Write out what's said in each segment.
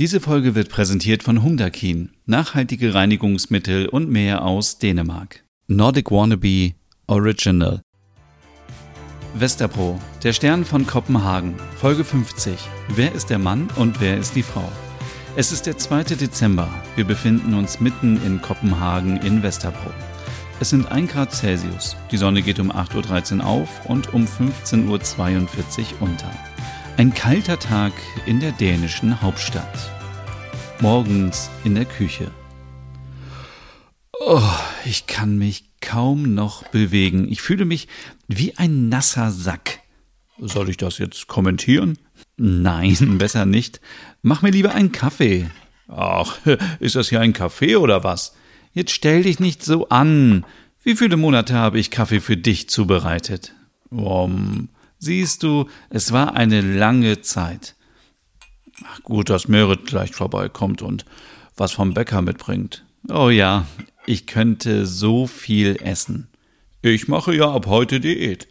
Diese Folge wird präsentiert von Humdakin, nachhaltige Reinigungsmittel und mehr aus Dänemark. Nordic Wannabe Original. Westerpro, der Stern von Kopenhagen, Folge 50. Wer ist der Mann und wer ist die Frau? Es ist der 2. Dezember. Wir befinden uns mitten in Kopenhagen in Westerpro. Es sind 1 Grad Celsius. Die Sonne geht um 8.13 Uhr auf und um 15.42 Uhr unter. Ein kalter Tag in der dänischen Hauptstadt. Morgens in der Küche. Oh, ich kann mich kaum noch bewegen. Ich fühle mich wie ein nasser Sack. Soll ich das jetzt kommentieren? Nein, besser nicht. Mach mir lieber einen Kaffee. Ach, ist das hier ein Kaffee oder was? Jetzt stell dich nicht so an. Wie viele Monate habe ich Kaffee für dich zubereitet? Um, Siehst du, es war eine lange Zeit. Ach, gut, dass Merit gleich vorbeikommt und was vom Bäcker mitbringt. Oh ja, ich könnte so viel essen. Ich mache ja ab heute Diät.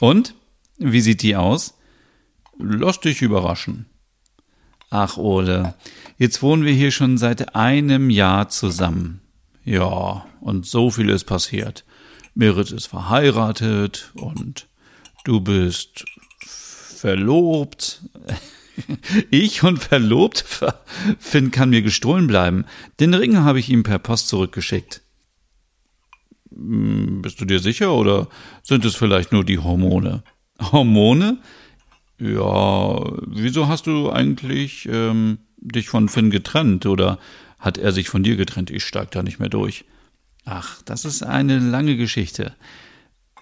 Und? Wie sieht die aus? Lass dich überraschen. Ach, Ole, jetzt wohnen wir hier schon seit einem Jahr zusammen. Ja, und so viel ist passiert. Merit ist verheiratet und Du bist verlobt. Ich und verlobt? Finn kann mir gestohlen bleiben. Den Ring habe ich ihm per Post zurückgeschickt. Hm, bist du dir sicher oder sind es vielleicht nur die Hormone? Hormone? Ja, wieso hast du eigentlich ähm, dich von Finn getrennt oder hat er sich von dir getrennt? Ich steig da nicht mehr durch. Ach, das ist eine lange Geschichte.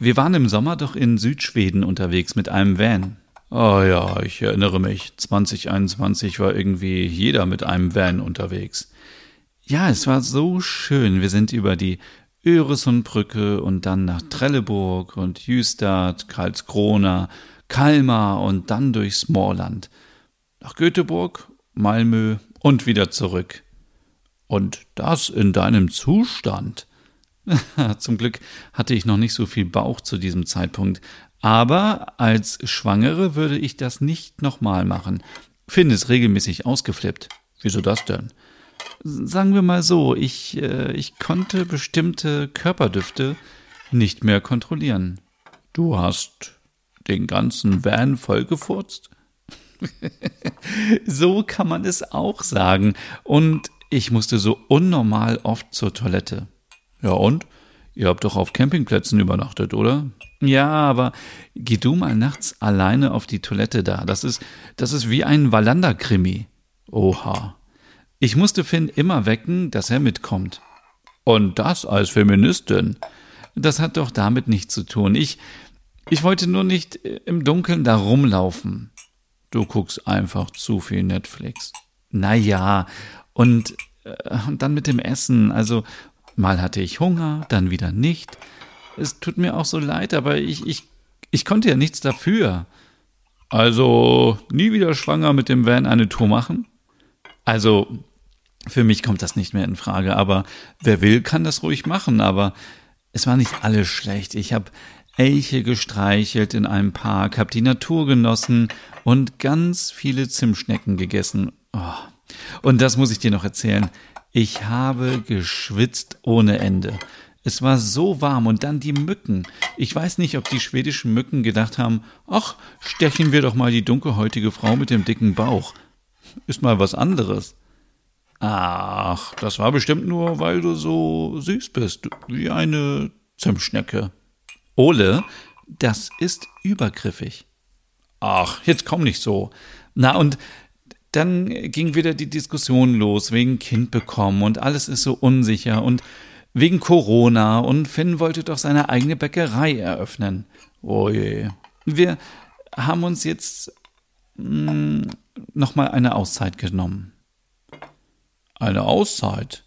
Wir waren im Sommer doch in Südschweden unterwegs mit einem Van. Oh ja, ich erinnere mich. 2021 war irgendwie jeder mit einem Van unterwegs. Ja, es war so schön. Wir sind über die Öresundbrücke und dann nach Trelleborg und Jüstad, Karlskrona, Kalmar und dann durch Smorland. Nach Göteborg, Malmö und wieder zurück. Und das in deinem Zustand. Zum Glück hatte ich noch nicht so viel Bauch zu diesem Zeitpunkt. Aber als Schwangere würde ich das nicht nochmal machen. Finn ist regelmäßig ausgeflippt. Wieso das denn? Sagen wir mal so, ich, äh, ich konnte bestimmte Körperdüfte nicht mehr kontrollieren. Du hast den ganzen Van vollgefurzt? so kann man es auch sagen. Und ich musste so unnormal oft zur Toilette. Ja und? Ihr habt doch auf Campingplätzen übernachtet, oder? Ja, aber geh du mal nachts alleine auf die Toilette da. Das ist, das ist wie ein Wallander-Krimi. Oha. Ich musste Finn immer wecken, dass er mitkommt. Und das als Feministin. Das hat doch damit nichts zu tun. Ich, ich wollte nur nicht im Dunkeln da rumlaufen. Du guckst einfach zu viel Netflix. Naja, und, äh, und dann mit dem Essen. Also Mal hatte ich Hunger, dann wieder nicht. Es tut mir auch so leid, aber ich, ich, ich konnte ja nichts dafür. Also nie wieder schwanger mit dem Van eine Tour machen? Also für mich kommt das nicht mehr in Frage, aber wer will, kann das ruhig machen, aber es war nicht alles schlecht. Ich habe Elche gestreichelt in einem Park, habe die Natur genossen und ganz viele Zimtschnecken gegessen. Oh. Und das muss ich dir noch erzählen. Ich habe geschwitzt ohne Ende. Es war so warm und dann die Mücken. Ich weiß nicht, ob die schwedischen Mücken gedacht haben, ach, stechen wir doch mal die dunkelhäutige Frau mit dem dicken Bauch. Ist mal was anderes. Ach, das war bestimmt nur, weil du so süß bist, wie eine Zimtschnecke. Ole, das ist übergriffig. Ach, jetzt komm nicht so. Na und dann ging wieder die Diskussion los wegen Kind bekommen und alles ist so unsicher und wegen Corona und Finn wollte doch seine eigene Bäckerei eröffnen. Oh je. Wir haben uns jetzt hm, nochmal eine Auszeit genommen. Eine Auszeit?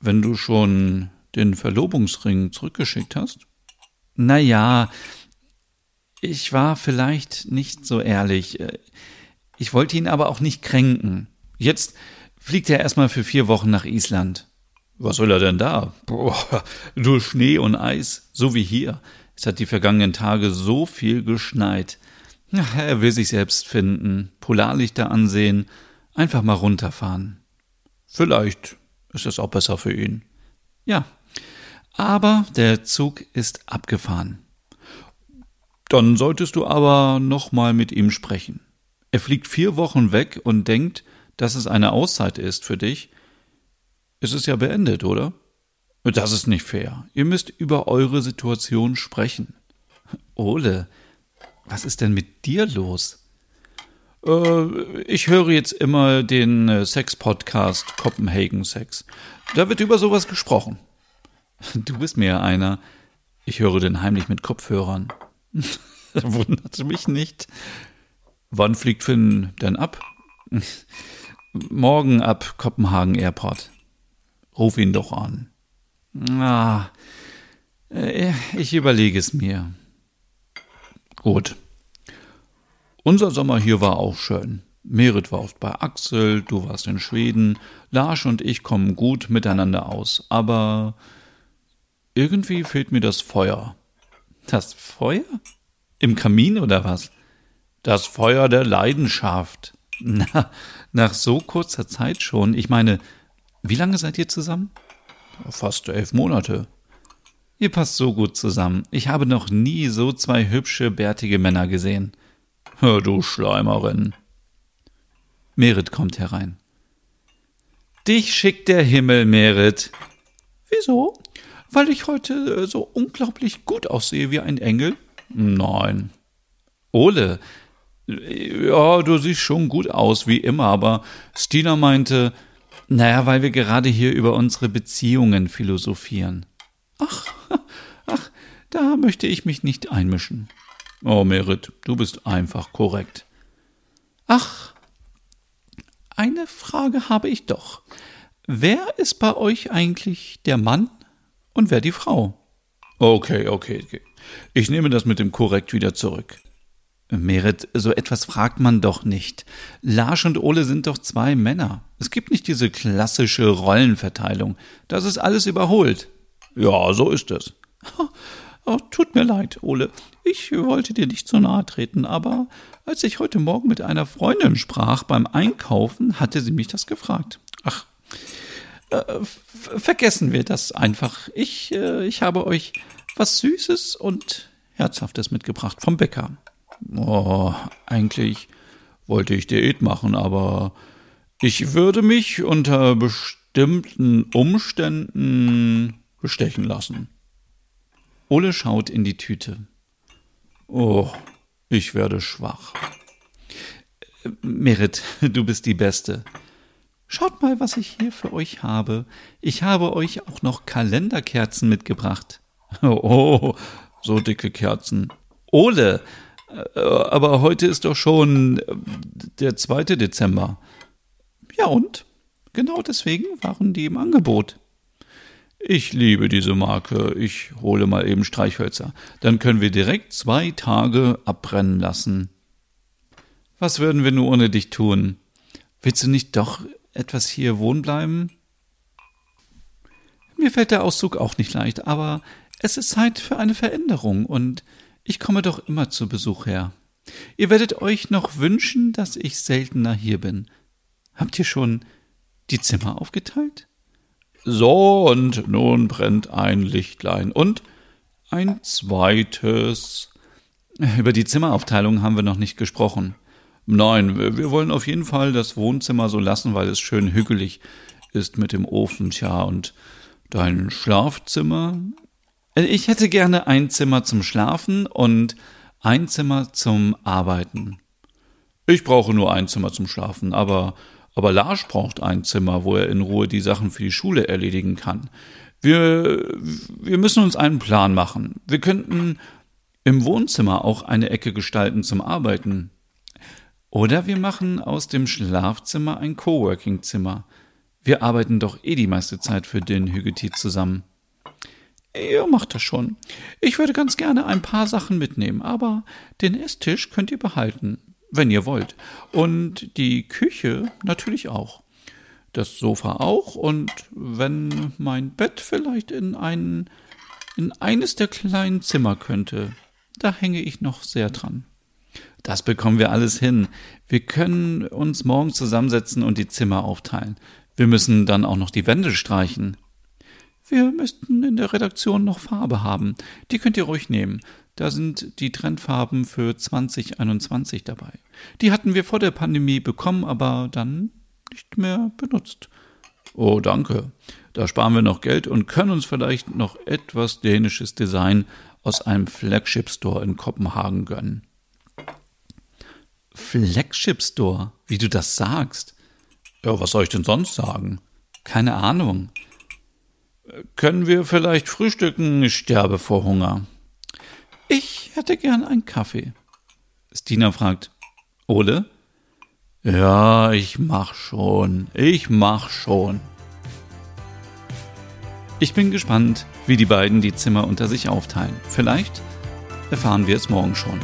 Wenn du schon den Verlobungsring zurückgeschickt hast? Naja, ich war vielleicht nicht so ehrlich. Ich wollte ihn aber auch nicht kränken. Jetzt fliegt er erstmal für vier Wochen nach Island. Was soll er denn da? Boah, nur Schnee und Eis, so wie hier. Es hat die vergangenen Tage so viel geschneit. Er will sich selbst finden, Polarlichter ansehen, Einfach mal runterfahren. Vielleicht ist es auch besser für ihn. Ja. Aber der Zug ist abgefahren. Dann solltest du aber noch mal mit ihm sprechen. Er fliegt vier Wochen weg und denkt, dass es eine Auszeit ist für dich. Es ist ja beendet, oder? Das ist nicht fair. Ihr müsst über eure Situation sprechen. Ole, was ist denn mit dir los? Äh, ich höre jetzt immer den äh, Sex-Podcast Copenhagen Sex. Da wird über sowas gesprochen. Du bist mir einer. Ich höre den heimlich mit Kopfhörern. Wundert mich nicht. Wann fliegt Finn denn ab? Morgen ab Kopenhagen Airport. Ruf ihn doch an. Ah, ich überlege es mir. Gut. Unser Sommer hier war auch schön. Merit war oft bei Axel, du warst in Schweden, Lars und ich kommen gut miteinander aus, aber irgendwie fehlt mir das Feuer. Das Feuer? Im Kamin oder was? Das Feuer der Leidenschaft. Na, nach so kurzer Zeit schon. Ich meine, wie lange seid ihr zusammen? Fast elf Monate. Ihr passt so gut zusammen. Ich habe noch nie so zwei hübsche, bärtige Männer gesehen. Hör du Schleimerin. Merit kommt herein. Dich schickt der Himmel, Merit. Wieso? Weil ich heute äh, so unglaublich gut aussehe wie ein Engel? Nein. Ole, ja, du siehst schon gut aus, wie immer, aber Stina meinte, naja, weil wir gerade hier über unsere Beziehungen philosophieren. Ach, ach, da möchte ich mich nicht einmischen. Oh, Merit, du bist einfach korrekt. Ach, eine Frage habe ich doch. Wer ist bei euch eigentlich der Mann und wer die Frau? Okay, okay, okay. Ich nehme das mit dem korrekt wieder zurück. Merit, so etwas fragt man doch nicht. Lars und Ole sind doch zwei Männer. Es gibt nicht diese klassische Rollenverteilung. Das ist alles überholt. Ja, so ist es. Oh, tut mir leid, Ole. Ich wollte dir nicht zu nahe treten, aber als ich heute Morgen mit einer Freundin sprach beim Einkaufen, hatte sie mich das gefragt. Ach, äh, vergessen wir das einfach. Ich, äh, ich habe euch was Süßes und Herzhaftes mitgebracht vom Bäcker. Oh, eigentlich wollte ich Diät machen, aber ich würde mich unter bestimmten Umständen bestechen lassen. Ole schaut in die Tüte. Oh, ich werde schwach. Merit, du bist die Beste. Schaut mal, was ich hier für euch habe. Ich habe euch auch noch Kalenderkerzen mitgebracht. Oh, so dicke Kerzen. Ole, aber heute ist doch schon äh, der 2. Dezember. Ja und? Genau deswegen waren die im Angebot. Ich liebe diese Marke. Ich hole mal eben Streichhölzer. Dann können wir direkt zwei Tage abbrennen lassen. Was würden wir nur ohne dich tun? Willst du nicht doch etwas hier wohnen bleiben? Mir fällt der Auszug auch nicht leicht, aber es ist Zeit für eine Veränderung und ich komme doch immer zu Besuch her. Ihr werdet euch noch wünschen, dass ich seltener hier bin. Habt ihr schon die Zimmer aufgeteilt? So, und nun brennt ein Lichtlein und ein zweites. Über die Zimmeraufteilung haben wir noch nicht gesprochen. Nein, wir wollen auf jeden Fall das Wohnzimmer so lassen, weil es schön hügelig ist mit dem Ofen, tja, und dein Schlafzimmer äh, ich hätte gerne ein Zimmer zum Schlafen und ein Zimmer zum Arbeiten. Ich brauche nur ein Zimmer zum Schlafen, aber, aber Lars braucht ein Zimmer, wo er in Ruhe die Sachen für die Schule erledigen kann. Wir, wir müssen uns einen Plan machen. Wir könnten im Wohnzimmer auch eine Ecke gestalten zum Arbeiten. Oder wir machen aus dem Schlafzimmer ein Coworking-Zimmer. Wir arbeiten doch eh die meiste Zeit für den Hügeti zusammen. Ihr macht das schon. Ich würde ganz gerne ein paar Sachen mitnehmen, aber den Esstisch könnt ihr behalten, wenn ihr wollt. Und die Küche natürlich auch. Das Sofa auch und wenn mein Bett vielleicht in ein, in eines der kleinen Zimmer könnte, da hänge ich noch sehr dran. Das bekommen wir alles hin. Wir können uns morgen zusammensetzen und die Zimmer aufteilen. Wir müssen dann auch noch die Wände streichen. Wir müssten in der Redaktion noch Farbe haben. Die könnt ihr ruhig nehmen. Da sind die Trendfarben für 2021 dabei. Die hatten wir vor der Pandemie bekommen, aber dann nicht mehr benutzt. Oh, danke. Da sparen wir noch Geld und können uns vielleicht noch etwas dänisches Design aus einem Flagship Store in Kopenhagen gönnen. Flagship Store, wie du das sagst. Ja, was soll ich denn sonst sagen? Keine Ahnung. Können wir vielleicht frühstücken? Ich sterbe vor Hunger. Ich hätte gern einen Kaffee. Stina fragt, Ole? Ja, ich mach schon. Ich mach schon. Ich bin gespannt, wie die beiden die Zimmer unter sich aufteilen. Vielleicht erfahren wir es morgen schon.